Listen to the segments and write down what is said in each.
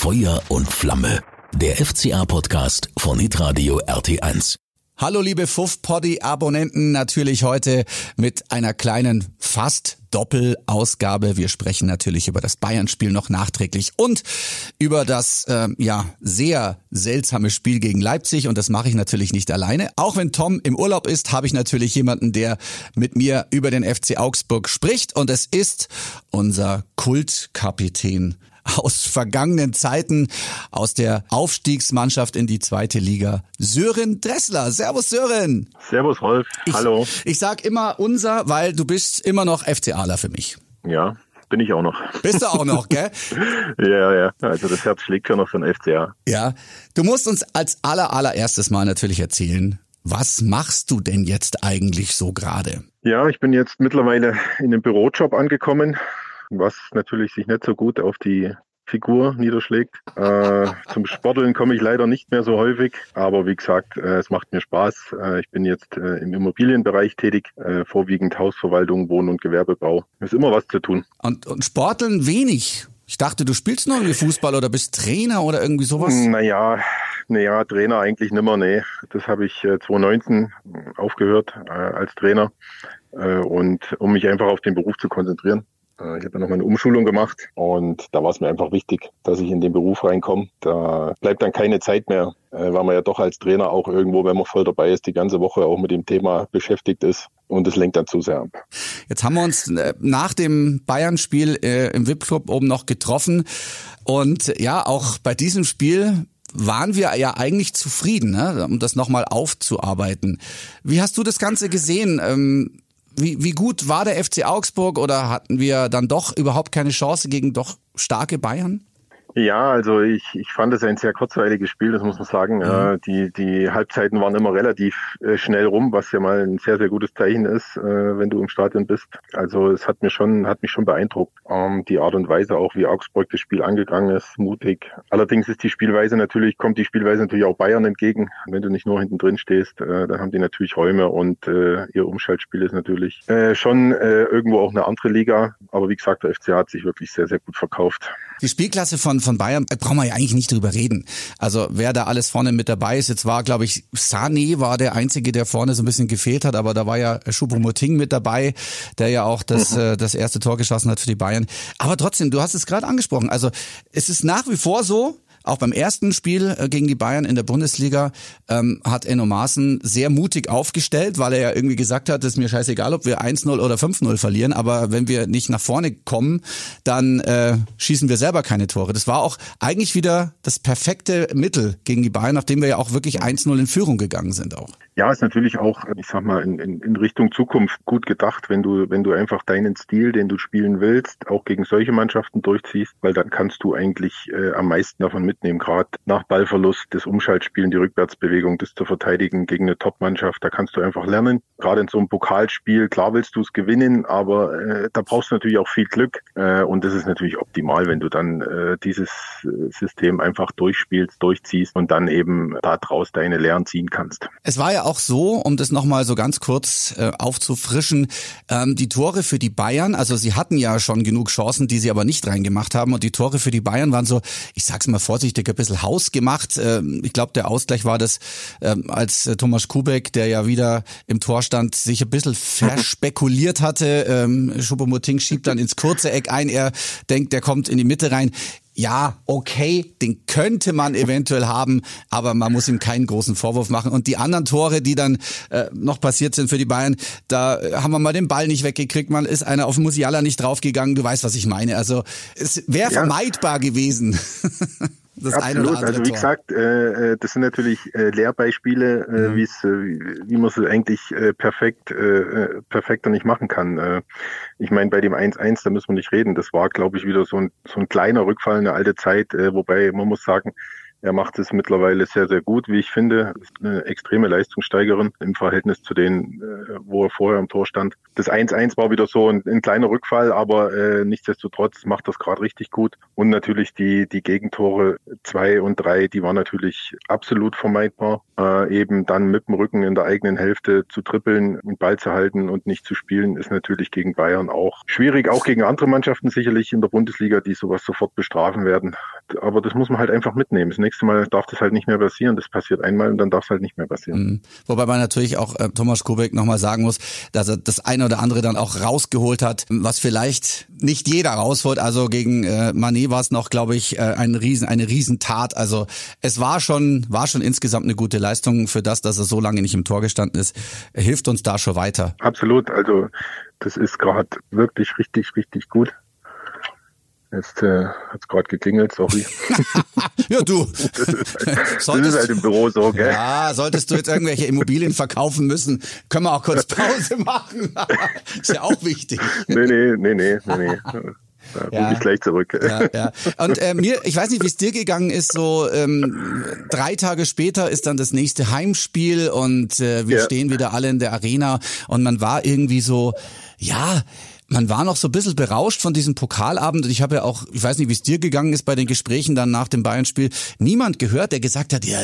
Feuer und Flamme. Der FCA-Podcast von Hitradio RT1. Hallo liebe Fuff-Poddy-Abonnenten, natürlich heute mit einer kleinen fast Doppelausgabe. Wir sprechen natürlich über das Bayern-Spiel noch nachträglich und über das äh, ja sehr seltsame Spiel gegen Leipzig und das mache ich natürlich nicht alleine. Auch wenn Tom im Urlaub ist, habe ich natürlich jemanden, der mit mir über den FC Augsburg spricht und es ist unser Kultkapitän aus vergangenen Zeiten, aus der Aufstiegsmannschaft in die zweite Liga. Sören Dressler. Servus Sören. Servus Rolf. Ich, Hallo. Ich sag immer unser, weil du bist immer noch FCAler für mich. Ja, bin ich auch noch. Bist du auch noch, gell? ja, ja. Also das Herz schlägt schon noch für den FCA. Ja. Du musst uns als aller, allererstes mal natürlich erzählen, was machst du denn jetzt eigentlich so gerade? Ja, ich bin jetzt mittlerweile in einem Bürojob angekommen was natürlich sich nicht so gut auf die Figur niederschlägt. Äh, zum Sporteln komme ich leider nicht mehr so häufig, aber wie gesagt, äh, es macht mir Spaß. Äh, ich bin jetzt äh, im Immobilienbereich tätig, äh, vorwiegend Hausverwaltung, Wohn- und Gewerbebau. Es ist immer was zu tun. Und, und Sporteln wenig. Ich dachte, du spielst noch irgendwie Fußball oder bist Trainer oder irgendwie sowas? Naja, naja, Trainer eigentlich nimmer, nee. Das habe ich äh, 2019 aufgehört äh, als Trainer und um mich einfach auf den Beruf zu konzentrieren. Äh, ich habe ja noch mal eine Umschulung gemacht und da war es mir einfach wichtig, dass ich in den Beruf reinkomme. Da bleibt dann keine Zeit mehr, äh, weil man ja doch als Trainer auch irgendwo, wenn man voll dabei ist, die ganze Woche auch mit dem Thema beschäftigt ist. Und es lenkt dann zu sehr ab. Jetzt haben wir uns äh, nach dem Bayern-Spiel im VIP-Club oben noch getroffen. Und ja, auch bei diesem Spiel waren wir ja eigentlich zufrieden, ne? um das nochmal aufzuarbeiten. Wie hast du das Ganze gesehen? Wie, wie gut war der FC Augsburg oder hatten wir dann doch überhaupt keine Chance gegen doch starke Bayern? Ja, also ich, ich fand es ein sehr kurzweiliges Spiel, das muss man sagen. Mhm. Äh, die, die Halbzeiten waren immer relativ äh, schnell rum, was ja mal ein sehr, sehr gutes Zeichen ist, äh, wenn du im Stadion bist. Also es hat mir schon, hat mich schon beeindruckt. Ähm, die Art und Weise auch, wie Augsburg das Spiel angegangen ist, mutig. Allerdings ist die Spielweise natürlich, kommt die Spielweise natürlich auch Bayern entgegen. Wenn du nicht nur hinten drin stehst, äh, dann haben die natürlich Räume und äh, ihr Umschaltspiel ist natürlich äh, schon äh, irgendwo auch eine andere Liga. Aber wie gesagt, der FCA hat sich wirklich sehr, sehr gut verkauft. Die Spielklasse von, von Bayern äh, brauchen wir ja eigentlich nicht drüber reden. Also wer da alles vorne mit dabei ist, jetzt war, glaube ich, Sané war der Einzige, der vorne so ein bisschen gefehlt hat, aber da war ja Choupo-Moting mit dabei, der ja auch das, mhm. äh, das erste Tor geschossen hat für die Bayern. Aber trotzdem, du hast es gerade angesprochen. Also es ist nach wie vor so, auch beim ersten Spiel äh, gegen die Bayern in der Bundesliga ähm, hat Enno Maaßen sehr mutig aufgestellt, weil er ja irgendwie gesagt hat, es ist mir scheißegal, ob wir 1-0 oder 5-0 verlieren, aber wenn wir nicht nach vorne kommen, dann äh, schießen wir selber keine Tore. Das war auch eigentlich wieder das perfekte Mittel gegen die Bayern, nachdem wir ja auch wirklich 1-0 in Führung gegangen sind auch. Ja, ist natürlich auch, ich sag mal, in, in, in Richtung Zukunft gut gedacht, wenn du, wenn du einfach deinen Stil, den du spielen willst, auch gegen solche Mannschaften durchziehst, weil dann kannst du eigentlich äh, am meisten davon mitnehmen, gerade nach Ballverlust, das Umschaltspielen, die Rückwärtsbewegung, das zu verteidigen gegen eine Top-Mannschaft, da kannst du einfach lernen. Gerade in so einem Pokalspiel, klar willst du es gewinnen, aber äh, da brauchst du natürlich auch viel Glück äh, und das ist natürlich optimal, wenn du dann äh, dieses äh, System einfach durchspielst, durchziehst und dann eben daraus deine Lehren ziehen kannst. Es war ja auch so, um das nochmal so ganz kurz äh, aufzufrischen, ähm, die Tore für die Bayern, also sie hatten ja schon genug Chancen, die sie aber nicht reingemacht haben und die Tore für die Bayern waren so, ich sag's mal vor vorsichtig ein bisschen hausgemacht. Ähm, ich glaube, der Ausgleich war das, ähm, als äh, Thomas Kubek, der ja wieder im Tor stand, sich ein bisschen verspekuliert hatte. Ähm, Schuppomoting schiebt dann ins kurze Eck ein. Er denkt, der kommt in die Mitte rein ja, okay, den könnte man eventuell haben, aber man muss ihm keinen großen Vorwurf machen. Und die anderen Tore, die dann äh, noch passiert sind für die Bayern, da haben wir mal den Ball nicht weggekriegt, man ist einer auf Musiala nicht draufgegangen, du weißt, was ich meine. Also es wäre ja. vermeidbar gewesen. das Absolut. eine oder andere Also wie gesagt, äh, äh, das sind natürlich äh, Lehrbeispiele, äh, mhm. wie's, äh, wie man es eigentlich äh, perfekt, äh, äh, perfekter nicht machen kann. Äh, ich meine, bei dem 1-1, da müssen wir nicht reden. Das war, glaube ich, wieder so ein, so ein kleiner Rückfall, eine alte Zeit, äh, wobei man muss sagen, Er macht es mittlerweile sehr, sehr gut, wie ich finde. Ist eine extreme Leistungssteigerin im Verhältnis zu denen, äh, wo er vorher im Tor stand. Das 1-1 war wieder so ein, ein kleiner Rückfall, aber äh, nichtsdestotrotz macht das gerade richtig gut. Und natürlich die, die Gegentore zwei und drei, die waren natürlich absolut vermeidbar. Äh, eben dann mit dem Rücken in der eigenen Hälfte zu trippeln, den Ball zu halten und nicht zu spielen, ist natürlich gegen Bayern auch schwierig, auch gegen andere Mannschaften sicherlich in der Bundesliga, die sowas sofort bestrafen werden. Aber das muss man halt einfach mitnehmen. Nächste Mal darf das halt nicht mehr passieren. Das passiert einmal und dann darf es halt nicht mehr passieren. Mhm. Wobei man natürlich auch äh, Thomas Kubek nochmal sagen muss, dass er das eine oder andere dann auch rausgeholt hat, was vielleicht nicht jeder rausholt. Also gegen äh, Manet war es noch, glaube ich, äh, ein Riesen, eine Riesentat. Also es war schon, war schon insgesamt eine gute Leistung für das, dass er so lange nicht im Tor gestanden ist. Hilft uns da schon weiter. Absolut. Also das ist gerade wirklich richtig, richtig gut. Jetzt äh, hat es gerade geklingelt, sorry. ja, du. Das ist, halt, das ist halt im Büro so, gell? Ja, solltest du jetzt irgendwelche Immobilien verkaufen müssen, können wir auch kurz Pause machen. ist ja auch wichtig. Nee, nee, nee, nee, nee. nee. Da ja. ich gleich zurück. Ja, ja. Und äh, mir, ich weiß nicht, wie es dir gegangen ist. So ähm, drei Tage später ist dann das nächste Heimspiel und äh, wir ja. stehen wieder alle in der Arena und man war irgendwie so, ja, man war noch so ein bisschen berauscht von diesem Pokalabend und ich habe ja auch, ich weiß nicht, wie es dir gegangen ist bei den Gesprächen dann nach dem Bayern-Spiel, niemand gehört, der gesagt hat, ja,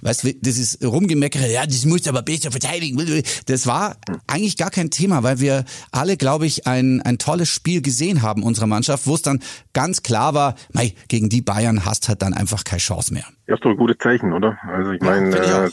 weißt du, das ist rumgemeckert, ja, das muss aber besser verteidigen. Das war eigentlich gar kein Thema, weil wir alle, glaube ich, ein, ein tolles Spiel gesehen haben unserer Mannschaft, wo es dann ganz klar war, mei, gegen die Bayern hast halt dann einfach keine Chance mehr. Ja, ist doch ein gutes Zeichen, oder? Also ich meine, ja, äh,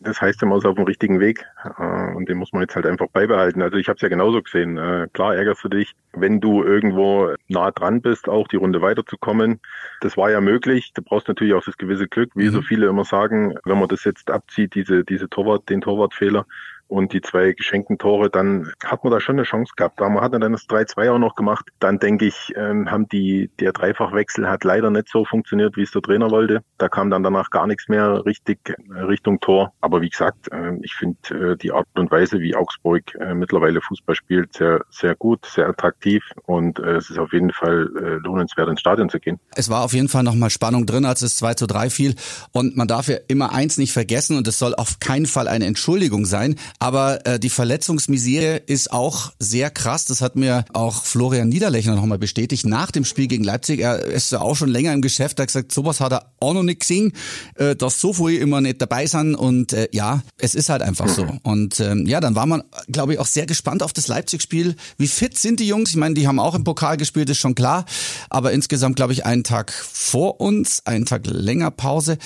das heißt, man ist auf dem richtigen Weg äh, und den muss man jetzt halt einfach beibehalten. Also ich habe es ja genauso gesehen. Äh, klar ärgerst du dich, wenn du irgendwo nah dran bist, auch die Runde weiterzukommen. Das war ja möglich. Du brauchst natürlich auch das gewisse Glück, wie mhm. so viele immer sagen, wenn man das jetzt abzieht, diese diese Torwart, den Torwartfehler, und die zwei geschenkten Tore, dann hat man da schon eine Chance gehabt. Aber man hat dann das 3-2 auch noch gemacht. Dann denke ich, ähm, haben die, der Dreifachwechsel hat leider nicht so funktioniert, wie es der Trainer wollte. Da kam dann danach gar nichts mehr richtig äh, Richtung Tor. Aber wie gesagt, äh, ich finde äh, die Art und Weise, wie Augsburg äh, mittlerweile Fußball spielt, sehr, sehr gut, sehr attraktiv und äh, es ist auf jeden Fall äh, lohnenswert, ins Stadion zu gehen. Es war auf jeden Fall nochmal Spannung drin, als es 2 zu 3 fiel. Und man darf ja immer eins nicht vergessen und es soll auf keinen Fall eine Entschuldigung sein. Aber äh, die Verletzungsmisere ist auch sehr krass. Das hat mir auch Florian Niederlechner nochmal bestätigt. Nach dem Spiel gegen Leipzig, er ist ja auch schon länger im Geschäft, er hat gesagt, sowas hat er auch noch nicht gesehen, äh, dass so viele immer nicht dabei sind. Und äh, ja, es ist halt einfach so. Und ähm, ja, dann war man, glaube ich, auch sehr gespannt auf das Leipzig-Spiel. Wie fit sind die Jungs? Ich meine, die haben auch im Pokal gespielt, ist schon klar. Aber insgesamt, glaube ich, einen Tag vor uns, einen Tag länger Pause.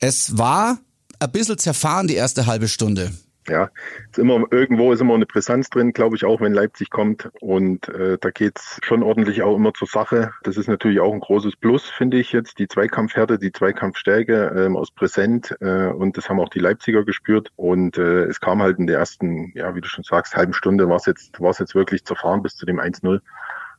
Es war ein bisschen zerfahren die erste halbe Stunde ja, ist immer irgendwo ist immer eine Brisanz drin, glaube ich, auch wenn Leipzig kommt. Und äh, da geht's schon ordentlich auch immer zur Sache. Das ist natürlich auch ein großes Plus, finde ich jetzt. Die Zweikampfhärte, die Zweikampfstärke ähm, aus Präsent. Äh, und das haben auch die Leipziger gespürt. Und äh, es kam halt in der ersten, ja, wie du schon sagst, halben Stunde war es jetzt, war es jetzt wirklich zerfahren bis zu dem 1-0.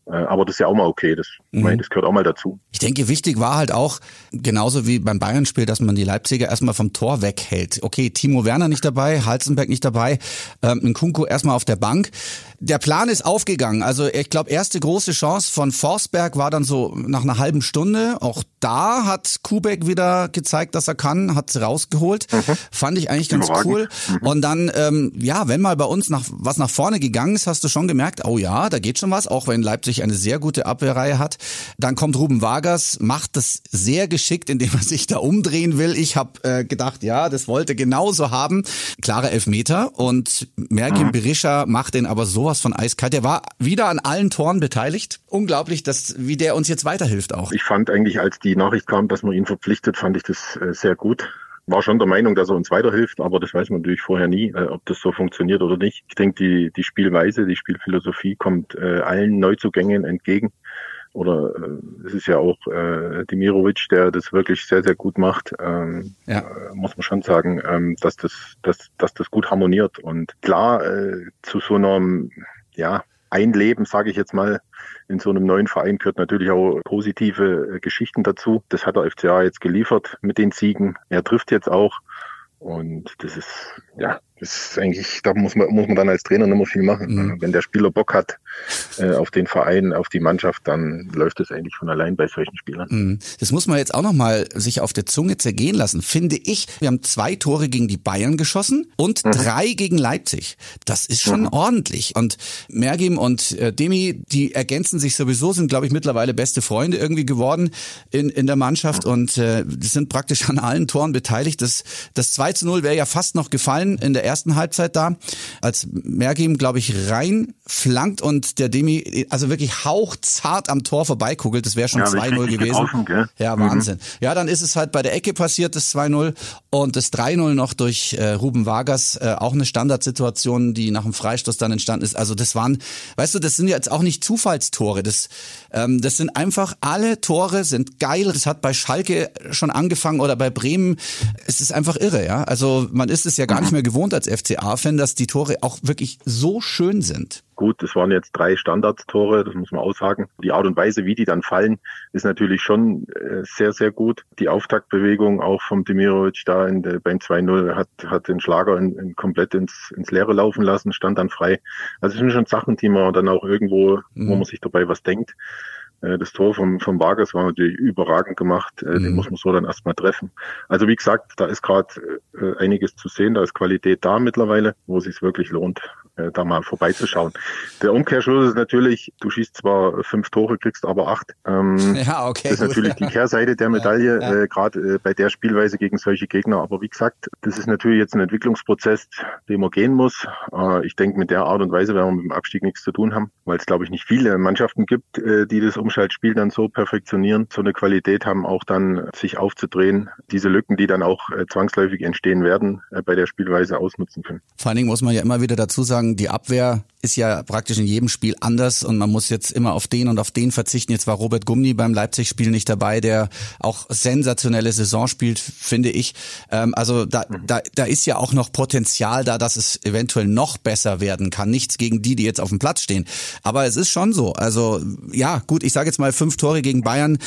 Äh, aber das ist ja auch mal okay. Das, mhm. meine, das gehört auch mal dazu. Ich denke, wichtig war halt auch, genauso wie beim Bayern-Spiel, dass man die Leipziger erstmal vom Tor weghält. Okay, Timo Werner nicht dabei, Halzenberg nicht dabei, ähm, Nkunku erstmal auf der Bank. Der Plan ist aufgegangen. Also ich glaube, erste große Chance von Forsberg war dann so nach einer halben Stunde. Auch da hat Kubek wieder gezeigt, dass er kann, hat rausgeholt. Mhm. Fand ich eigentlich ganz cool. Mhm. Und dann, ähm, ja, wenn mal bei uns nach, was nach vorne gegangen ist, hast du schon gemerkt, oh ja, da geht schon was, auch wenn Leipzig eine sehr gute Abwehrreihe hat. Dann kommt Ruben Vargas, macht das sehr geschickt, indem er sich da umdrehen will. Ich habe äh, gedacht, ja, das wollte genauso haben. Klare Elfmeter und Merkin mhm. Berisha macht den aber sowas von eiskalt. Der war wieder an allen Toren beteiligt. Unglaublich, dass, wie der uns jetzt weiterhilft auch. Ich fand eigentlich, als die Nachricht kam, dass man ihn verpflichtet, fand ich das äh, sehr gut war schon der Meinung, dass er uns weiterhilft, aber das weiß man natürlich vorher nie, äh, ob das so funktioniert oder nicht. Ich denke, die, die Spielweise, die Spielphilosophie kommt äh, allen Neuzugängen entgegen. Oder äh, es ist ja auch äh, Dimirovic, der das wirklich sehr, sehr gut macht. Ähm, ja. muss man schon sagen, ähm, dass, das, dass, dass das gut harmoniert. Und klar, äh, zu so einem ja, Einleben, sage ich jetzt mal, in so einem neuen Verein gehört natürlich auch positive äh, Geschichten dazu. Das hat der FCA jetzt geliefert mit den Siegen. Er trifft jetzt auch. Und das ist, ja, ist eigentlich, da muss man, muss man dann als Trainer nicht mehr viel machen. Mhm. Wenn der Spieler Bock hat äh, auf den Verein, auf die Mannschaft, dann läuft es eigentlich von allein bei solchen Spielern. Mhm. Das muss man jetzt auch nochmal sich auf der Zunge zergehen lassen, finde ich. Wir haben zwei Tore gegen die Bayern geschossen und mhm. drei gegen Leipzig. Das ist schon mhm. ordentlich. Und Mergim und äh, Demi, die ergänzen sich sowieso, sind, glaube ich, mittlerweile beste Freunde irgendwie geworden in, in der Mannschaft mhm. und äh, sind praktisch an allen Toren beteiligt. Das, das 2 zu 0 wäre ja fast noch gefallen in der ersten Halbzeit da, als Mergim, glaube ich, rein flankt und der Demi, also wirklich hauchzart am Tor vorbeikugelt. Das wäre schon ja, 2-0 gewesen. Getroffen, ja, mhm. Wahnsinn. Mhm. Ja, dann ist es halt bei der Ecke passiert, das 2-0 und das 3-0 noch durch äh, Ruben Vargas, äh, auch eine Standardsituation, die nach dem Freistoß dann entstanden ist. Also das waren, weißt du, das sind jetzt auch nicht Zufallstore. Das, ähm, das sind einfach alle Tore sind geil. Das hat bei Schalke schon angefangen oder bei Bremen. Es ist einfach irre, ja. Also man ist es ja gar nicht mehr gewohnt als FCA-Fan, dass die Tore auch wirklich so schön sind. Gut, es waren jetzt drei Standardtore, das muss man auch sagen. Die Art und Weise, wie die dann fallen, ist natürlich schon äh, sehr, sehr gut. Die Auftaktbewegung auch vom Demirovic da in der, beim 2-0 hat, hat den Schlager in, in komplett ins, ins Leere laufen lassen, stand dann frei. Also es sind schon Sachen, die man dann auch irgendwo, mhm. wo man sich dabei was denkt. Äh, das Tor vom, vom Vargas war natürlich überragend gemacht. Äh, mhm. Den muss man so dann erstmal treffen. Also wie gesagt, da ist gerade äh, einiges zu sehen. Da ist Qualität da mittlerweile, wo es sich wirklich lohnt, äh, da mal vorbeizuschauen. Der Umkehrschluss ist natürlich, du schießt zwar fünf Tore, kriegst aber acht. Ähm, ja, okay. Das ist gut. natürlich die Kehrseite der Medaille, ja, ja. äh, gerade bei der Spielweise gegen solche Gegner. Aber wie gesagt, das ist natürlich jetzt ein Entwicklungsprozess, den man gehen muss. Ich denke, mit der Art und Weise werden wir mit dem Abstieg nichts zu tun haben, weil es, glaube ich, nicht viele Mannschaften gibt, die das Umschaltspiel dann so perfektionieren, so eine Qualität haben, auch dann sich aufzudrehen, diese Lücken, die dann auch äh, zwangsläufig entstehen werden, äh, bei der Spielweise ausnutzen können. Vor allen Dingen muss man ja immer wieder dazu sagen, die Abwehr ist ja praktisch in jedem Spiel anders und man muss jetzt immer auf den und auf den verzichten. Jetzt war Robert Gumni beim Leipzig-Spiel nicht dabei, der auch sensationelle Saison spielt, finde ich. Ähm, also da, mhm. da, da ist ja auch noch Potenzial da, dass es eventuell noch besser werden kann. Nichts gegen die, die jetzt auf dem Platz stehen. Aber es ist schon so. Also ja, gut, ich sage jetzt mal fünf Tore gegen Bayern.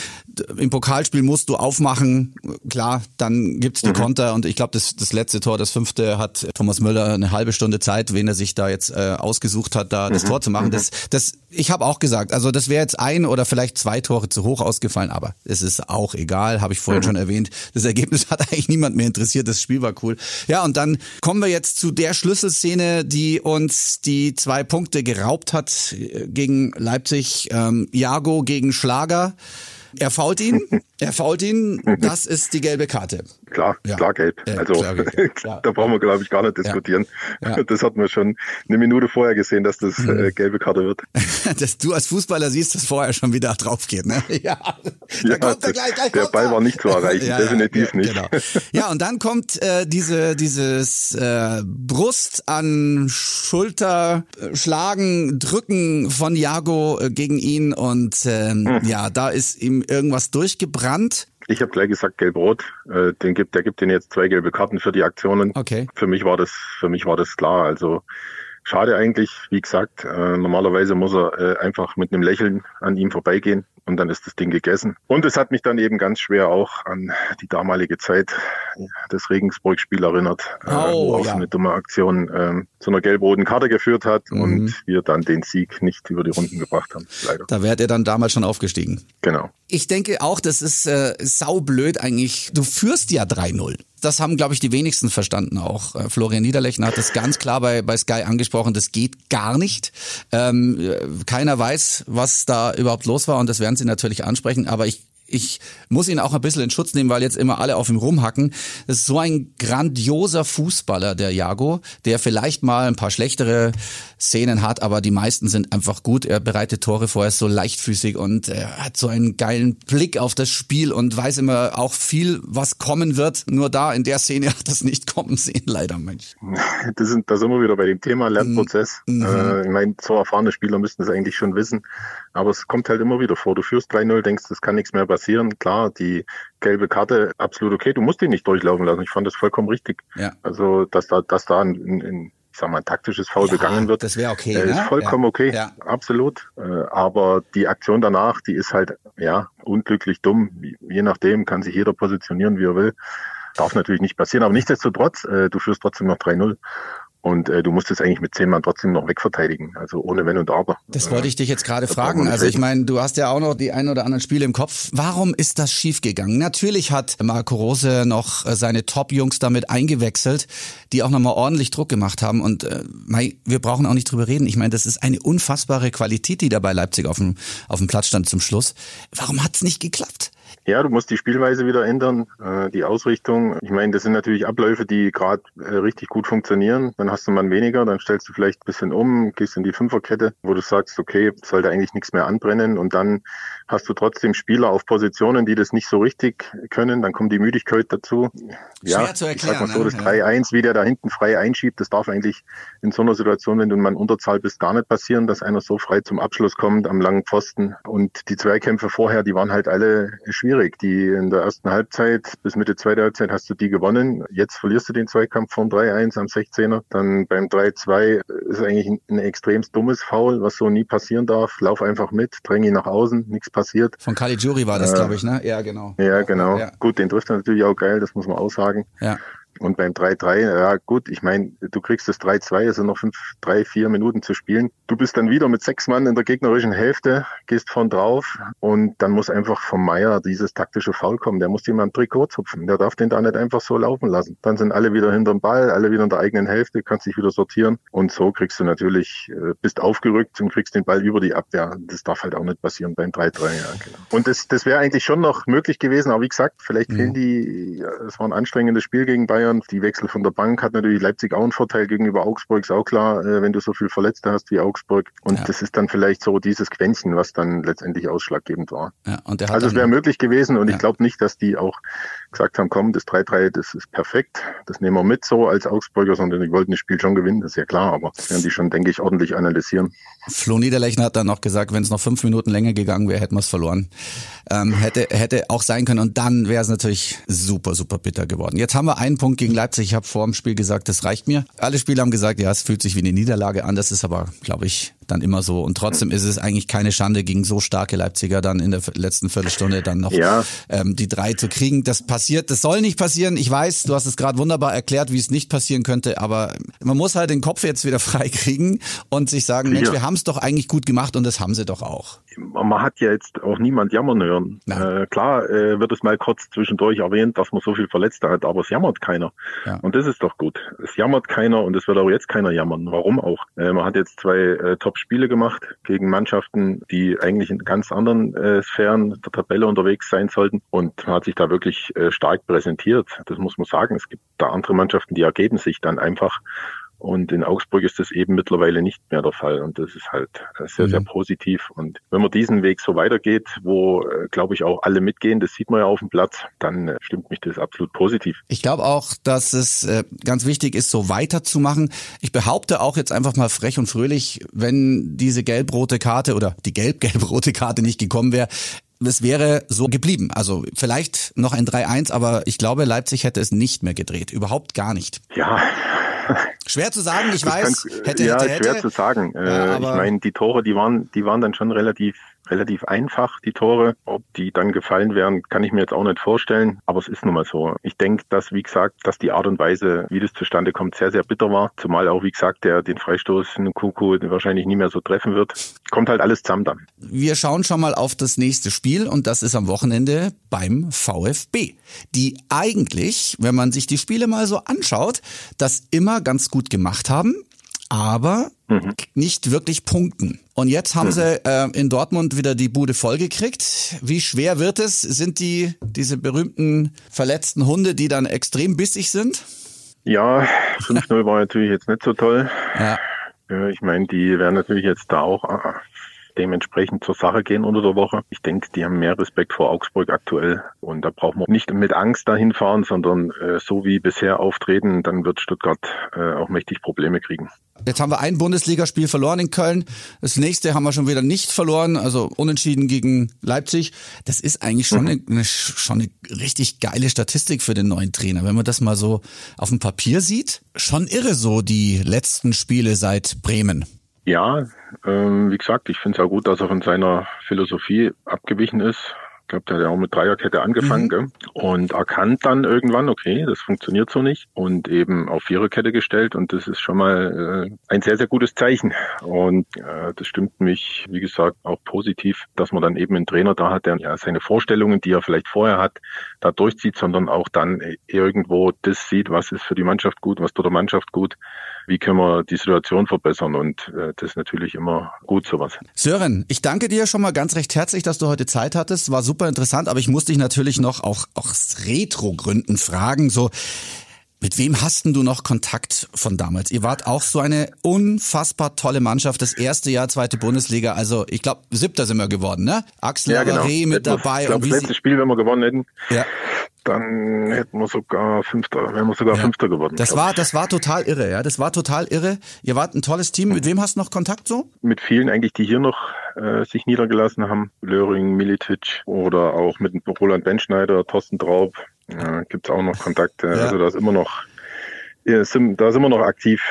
Im Pokalspiel musst du aufmachen. Klar, dann gibt's die mhm. Konter und ich glaube, das, das letzte Tor, das fünfte, hat Thomas Müller eine halbe Stunde Zeit, wen er sich da jetzt äh, ausgesucht hat, da das mhm. Tor zu machen. Mhm. Das, das, ich habe auch gesagt, also das wäre jetzt ein oder vielleicht zwei Tore zu hoch ausgefallen, aber es ist auch egal, habe ich vorhin mhm. schon erwähnt. Das Ergebnis hat eigentlich niemand mehr interessiert, das Spiel war cool. Ja, und dann kommen wir jetzt zu der Schlüsselszene, die uns die zwei Punkte geraubt hat äh, gegen Leipzig. Ähm, Jago gegen Schlager. Er fault ihn, er fault ihn, das ist die gelbe Karte. Klar, ja. klar gelb. Äh, also klar, ja. da brauchen wir, glaube ich, gar nicht diskutieren. Ja. Das hat man schon eine Minute vorher gesehen, dass das mhm. äh, gelbe Karte wird. dass du als Fußballer siehst, dass vorher schon wieder drauf geht, ne? Ja, ja kommt er gleich, gleich der Ball war nicht zu erreichen, definitiv nicht. Genau. Ja, und dann kommt äh, diese dieses äh, Brust an Schulter äh, schlagen, drücken von Jago äh, gegen ihn und ähm, mhm. ja, da ist ihm irgendwas durchgebrannt. Ich habe gleich gesagt gelb-rot. Äh, den gibt, der gibt den jetzt zwei gelbe Karten für die Aktionen. Okay. Für mich war das, für mich war das klar. Also schade eigentlich. Wie gesagt, äh, normalerweise muss er äh, einfach mit einem Lächeln an ihm vorbeigehen und dann ist das Ding gegessen. Und es hat mich dann eben ganz schwer auch an die damalige Zeit des Regensburg-Spiels erinnert, oh, äh, wo auch ja. so eine dumme Aktion äh, zu einer gelb-roten Karte geführt hat mhm. und wir dann den Sieg nicht über die Runden gebracht haben. Leider. Da wärt ihr dann damals schon aufgestiegen. Genau. Ich denke auch, das ist äh, saublöd eigentlich. Du führst ja 3-0 das haben, glaube ich, die wenigsten verstanden auch. Äh, Florian Niederlechner hat das ganz klar bei, bei Sky angesprochen, das geht gar nicht. Ähm, äh, keiner weiß, was da überhaupt los war und das werden sie natürlich ansprechen, aber ich ich muss ihn auch ein bisschen in Schutz nehmen, weil jetzt immer alle auf ihm rumhacken. Das ist so ein grandioser Fußballer, der Jago, der vielleicht mal ein paar schlechtere Szenen hat, aber die meisten sind einfach gut. Er bereitet Tore vor, er ist so leichtfüßig und er hat so einen geilen Blick auf das Spiel und weiß immer auch viel, was kommen wird. Nur da in der Szene hat das nicht kommen sehen, leider, Mensch. Das sind, da sind wir wieder bei dem Thema Lernprozess. Mhm. Äh, ich meine, so erfahrene Spieler müssten das eigentlich schon wissen. Aber es kommt halt immer wieder vor. Du führst 3-0, denkst, es kann nichts mehr passieren. Klar, die gelbe Karte, absolut okay. Du musst die nicht durchlaufen lassen. Ich fand das vollkommen richtig. Ja. Also, dass da, dass da ein, ein ich sag mal, ein taktisches Foul ja, begangen wird. Das wäre okay. Äh, ist ne? vollkommen ja. okay, ja. absolut. Äh, aber die Aktion danach, die ist halt, ja, unglücklich dumm. Je nachdem kann sich jeder positionieren, wie er will. Darf natürlich nicht passieren, aber nichtsdestotrotz, äh, du führst trotzdem noch 3-0. Und äh, du musst es eigentlich mit zehn Mann trotzdem noch wegverteidigen, also ohne Wenn und Aber. Das wollte ich dich jetzt gerade fragen. Also ich meine, du hast ja auch noch die ein oder anderen Spiele im Kopf. Warum ist das schiefgegangen? Natürlich hat Marco Rose noch äh, seine Top-Jungs damit eingewechselt, die auch nochmal ordentlich Druck gemacht haben. Und äh, wir brauchen auch nicht drüber reden. Ich meine, das ist eine unfassbare Qualität, die da bei Leipzig auf dem, auf dem Platz stand zum Schluss. Warum hat es nicht geklappt? Ja, du musst die Spielweise wieder ändern, äh, die Ausrichtung. Ich meine, das sind natürlich Abläufe, die gerade äh, richtig gut funktionieren. Dann hast du mal weniger, dann stellst du vielleicht ein bisschen um, gehst in die Fünferkette, wo du sagst, okay, sollte eigentlich nichts mehr anbrennen und dann hast du trotzdem Spieler auf Positionen, die das nicht so richtig können. Dann kommt die Müdigkeit dazu. Ja, Schwer zu erklären. Ich sag mal so, das 3-1, wie der da hinten frei einschiebt, das darf eigentlich in so einer Situation, wenn du mal in Unterzahl bist, gar nicht passieren, dass einer so frei zum Abschluss kommt am langen Pfosten. Und die Zweikämpfe vorher, die waren halt alle schwierig. Die in der ersten Halbzeit bis Mitte zweiter Halbzeit hast du die gewonnen. Jetzt verlierst du den Zweikampf von 3-1 am 16er. Dann beim 3-2 ist eigentlich ein, ein extrem dummes Foul, was so nie passieren darf. Lauf einfach mit, dräng ihn nach außen, nichts passiert. Von Caligiuri war das, äh, glaube ich, ne? Ja, genau. Ja, genau. Ja. Gut, den trifft er natürlich auch geil, das muss man auch sagen. Ja. Und beim 3-3, ja gut, ich meine, du kriegst das 3-2, also noch fünf, drei, vier Minuten zu spielen. Du bist dann wieder mit sechs Mann in der gegnerischen Hälfte, gehst von drauf und dann muss einfach vom Meier dieses taktische Foul kommen. Der muss jemand Trikot zupfen. Der darf den da nicht einfach so laufen lassen. Dann sind alle wieder hinterm Ball, alle wieder in der eigenen Hälfte, kannst dich wieder sortieren und so kriegst du natürlich, äh, bist aufgerückt und kriegst den Ball über die Abwehr. Das darf halt auch nicht passieren beim 3-3, ja, genau. Und das, das wäre eigentlich schon noch möglich gewesen, aber wie gesagt, vielleicht mhm. fehlen die, es war ein anstrengendes Spiel gegen Bayern Bayern. Die Wechsel von der Bank hat natürlich Leipzig auch einen Vorteil gegenüber Augsburg, ist auch klar, äh, wenn du so viel Verletzte hast wie Augsburg. Und ja. das ist dann vielleicht so dieses Quäntchen, was dann letztendlich ausschlaggebend war. Ja, also es wäre möglich gewesen und ja. ich glaube nicht, dass die auch gesagt haben, komm, das 3-3, das ist perfekt, das nehmen wir mit so als Augsburger, sondern die wollten das Spiel schon gewinnen, das ist ja klar, aber das werden die schon, denke ich, ordentlich analysieren. Flo Niederlechner hat dann noch gesagt, wenn es noch fünf Minuten länger gegangen wäre, hätten wir es verloren. Ähm, hätte, hätte auch sein können und dann wäre es natürlich super, super bitter geworden. Jetzt haben wir einen Punkt gegen Leipzig. Ich habe vor dem Spiel gesagt, das reicht mir. Alle Spieler haben gesagt, ja, es fühlt sich wie eine Niederlage an. Das ist aber, glaube ich, dann immer so. Und trotzdem ist es eigentlich keine Schande, gegen so starke Leipziger dann in der letzten Viertelstunde dann noch ja. ähm, die drei zu kriegen. Das passiert, das soll nicht passieren. Ich weiß, du hast es gerade wunderbar erklärt, wie es nicht passieren könnte, aber man muss halt den Kopf jetzt wieder frei kriegen und sich sagen, Mensch, wir haben es doch eigentlich gut gemacht und das haben sie doch auch. Man hat ja jetzt auch niemand jammern hören. Äh, klar äh, wird es mal kurz zwischendurch erwähnt, dass man so viel Verletzte hat, aber es jammert keiner. Ja. Und das ist doch gut. Es jammert keiner und es wird auch jetzt keiner jammern. Warum auch? Äh, man hat jetzt zwei äh, Top Top-Spiele gemacht gegen Mannschaften, die eigentlich in ganz anderen äh, Sphären der Tabelle unterwegs sein sollten und hat sich da wirklich äh, stark präsentiert. Das muss man sagen. Es gibt da andere Mannschaften, die ergeben sich dann einfach und in Augsburg ist das eben mittlerweile nicht mehr der Fall. Und das ist halt äh, sehr, sehr mhm. positiv. Und wenn man diesen Weg so weitergeht, wo, äh, glaube ich, auch alle mitgehen, das sieht man ja auf dem Platz, dann äh, stimmt mich das absolut positiv. Ich glaube auch, dass es ganz wichtig ist, so weiterzumachen. Ich behaupte auch jetzt einfach mal frech und fröhlich, wenn diese gelb-rote Karte oder die gelb-gelb-rote Karte nicht gekommen wäre, es wäre so geblieben. Also vielleicht noch ein 3-1, aber ich glaube, Leipzig hätte es nicht mehr gedreht. Überhaupt gar nicht. Ja, Schwer zu sagen, ich weiß. hätte, ja, hätte, hätte. schwer zu sagen. Ja, äh, ich meine, die Tore, die waren, die waren dann schon relativ relativ einfach, die Tore. Ob die dann gefallen wären, kann ich mir jetzt auch nicht vorstellen. Aber es ist nun mal so. Ich denke, dass, wie gesagt, dass die Art und Weise, wie das zustande kommt, sehr, sehr bitter war. Zumal auch, wie gesagt, der den Freistoß in Kuku wahrscheinlich nie mehr so treffen wird. Kommt halt alles zusammen dann. Wir schauen schon mal auf das nächste Spiel und das ist am Wochenende beim VfB. Die eigentlich, wenn man sich die Spiele mal so anschaut, das immer ganz gut gemacht haben aber mhm. nicht wirklich punkten. Und jetzt haben mhm. sie äh, in Dortmund wieder die Bude vollgekriegt. Wie schwer wird es? Sind die diese berühmten verletzten Hunde, die dann extrem bissig sind? Ja, 5-0 war natürlich jetzt nicht so toll. Ja. Ich meine, die werden natürlich jetzt da auch äh, dementsprechend zur Sache gehen unter der Woche. Ich denke, die haben mehr Respekt vor Augsburg aktuell und da braucht man nicht mit Angst dahin fahren, sondern äh, so wie bisher auftreten, dann wird Stuttgart äh, auch mächtig Probleme kriegen. Jetzt haben wir ein Bundesligaspiel verloren in Köln. Das nächste haben wir schon wieder nicht verloren, also unentschieden gegen Leipzig. Das ist eigentlich schon, mhm. eine, schon eine richtig geile Statistik für den neuen Trainer. Wenn man das mal so auf dem Papier sieht, schon irre so die letzten Spiele seit Bremen. Ja, ähm, wie gesagt, ich finde es auch gut, dass er von seiner Philosophie abgewichen ist. Ich glaube, der hat ja auch mit Dreierkette angefangen mhm. gell? und erkannt dann irgendwann, okay, das funktioniert so nicht und eben auf Viererkette gestellt und das ist schon mal äh, ein sehr, sehr gutes Zeichen. Und äh, das stimmt mich, wie gesagt, auch positiv, dass man dann eben einen Trainer da hat, der ja seine Vorstellungen, die er vielleicht vorher hat, da durchzieht, sondern auch dann irgendwo das sieht, was ist für die Mannschaft gut, was tut der Mannschaft gut wie können wir die Situation verbessern und äh, das ist natürlich immer gut sowas. Sören, ich danke dir schon mal ganz recht herzlich, dass du heute Zeit hattest. War super interessant, aber ich muss dich natürlich noch auch aus Retro-Gründen fragen, so mit wem hast denn du noch Kontakt von damals? Ihr wart auch so eine unfassbar tolle Mannschaft. Das erste Jahr, zweite Bundesliga. Also ich glaube, siebter sind wir geworden, ne? Axel ja, genau. mit dabei. Ich glaube, das letzte Spiel, wenn wir gewonnen hätten. Ja dann hätten wir sogar Fünfter, wären wir sogar ja. Fünfter geworden. Das war, das war total irre, ja. Das war total irre. Ihr wart ein tolles Team. Mit wem hast du noch Kontakt so? Mit vielen eigentlich, die hier noch äh, sich niedergelassen haben. Löring, Militic oder auch mit Roland Benschneider, Thorsten Traub. Äh, Gibt es auch noch Kontakte. Ja. Also da ist immer noch, da ist immer noch aktiv,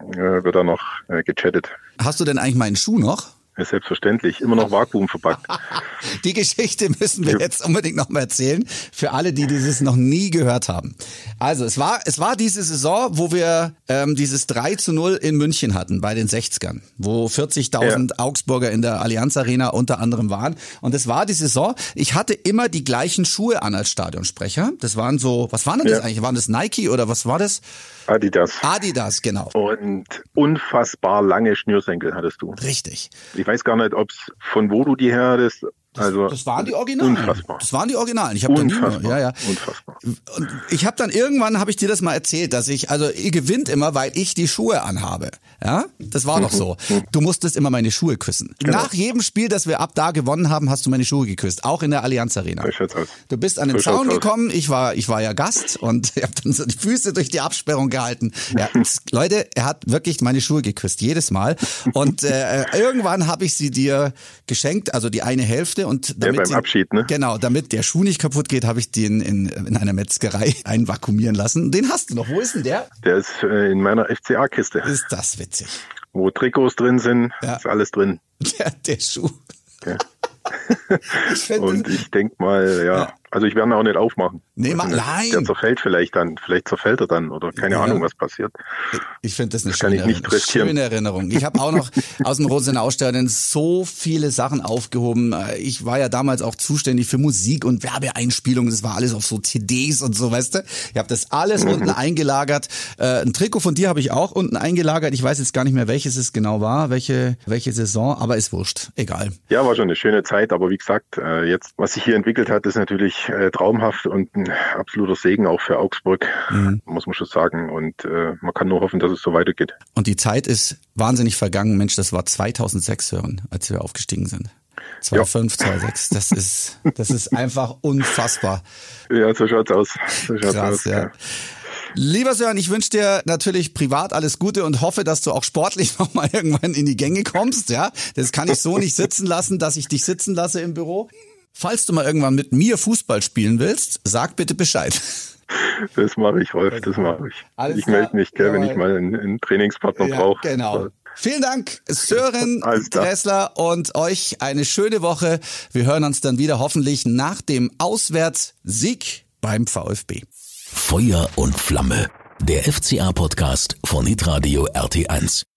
äh, wird da noch äh, gechattet. Hast du denn eigentlich meinen Schuh noch? Ja, selbstverständlich. Immer noch Vakuum verpackt. die Geschichte müssen wir jetzt unbedingt noch mal erzählen. Für alle, die dieses noch nie gehört haben. Also, es war, es war diese Saison, wo wir ähm, dieses 3 zu 0 in München hatten, bei den 60ern, wo 40.000 ja. Augsburger in der Allianz Arena unter anderem waren. Und es war die Saison, ich hatte immer die gleichen Schuhe an als Stadionsprecher. Das waren so, was waren denn ja. das eigentlich? Waren das Nike oder was war das? Adidas. Adidas, genau. Und unfassbar lange Schnürsenkel hattest du. Richtig. Ich weiß gar nicht, ob's von wo du die her hattest, das, also das waren die Originalen. Unfassbar. Das waren die Originalen. Ich habe da nie mehr, ja, ja. Unfassbar. Und ich habe dann irgendwann habe ich dir das mal erzählt, dass ich also ihr gewinnt immer, weil ich die Schuhe anhabe. Ja, das war doch mhm. so. Du musstest immer meine Schuhe küssen. Genau. Nach jedem Spiel, das wir ab da gewonnen haben, hast du meine Schuhe geküsst, auch in der Allianz Arena. Du bist an den Zaun gekommen, ich war ich war ja Gast und ich habe dann so die Füße durch die Absperrung gehalten. Ja, Leute, er hat wirklich meine Schuhe geküsst jedes Mal und äh, irgendwann habe ich sie dir geschenkt, also die eine Hälfte und damit ja, beim Abschied, ne? Genau, damit der Schuh nicht kaputt geht, habe ich den in, in einer Metzgerei einvakuumieren lassen. Den hast du noch. Wo ist denn der? Der ist äh, in meiner FCA-Kiste. Ist das witzig. Wo Trikots drin sind, ja. ist alles drin. Der, der Schuh. Okay. ich und ich denke mal, ja, ja, also ich werde ihn auch nicht aufmachen. Nee, also nein. Der zerfällt vielleicht dann, vielleicht zerfällt er dann oder keine ja. Ahnung, was passiert. Ich finde das eine das schöne, ich schöne Erinnerung. Ich habe auch noch aus dem Rosenau Stadion so viele Sachen aufgehoben. Ich war ja damals auch zuständig für Musik und Werbeeinspielungen. Das war alles auf so CDs und so, weißt du. Ich habe das alles mhm. unten eingelagert. Äh, ein Trikot von dir habe ich auch unten eingelagert. Ich weiß jetzt gar nicht mehr, welches es genau war, welche, welche Saison, aber ist wurscht. Egal. Ja, war schon eine schöne Zeit, aber wie gesagt, äh, jetzt, was sich hier entwickelt hat, ist natürlich äh, traumhaft und ein absoluter Segen auch für Augsburg, mhm. muss man schon sagen. Und äh, man kann nur hoffen, dass es so weitergeht. Und die Zeit ist wahnsinnig vergangen. Mensch, das war 2006 hören, als wir aufgestiegen sind. 2005, ja. 2006, das ist, das ist einfach unfassbar. Ja, so schaut's aus. So schaut's Krass, aus, ja. ja. Lieber Sören, ich wünsche dir natürlich privat alles Gute und hoffe, dass du auch sportlich nochmal irgendwann in die Gänge kommst. Ja, das kann ich so nicht sitzen lassen, dass ich dich sitzen lasse im Büro. Falls du mal irgendwann mit mir Fußball spielen willst, sag bitte Bescheid. Das mache ich, Rolf, das mache ich. Alles ich melde mich, gell, wenn ich mal einen, einen Trainingspartner ja, brauche. Genau. Vielen Dank, Sören Dressler und euch eine schöne Woche. Wir hören uns dann wieder hoffentlich nach dem Auswärtssieg beim VfB. Feuer und Flamme. Der FCA-Podcast von Hitradio RT1.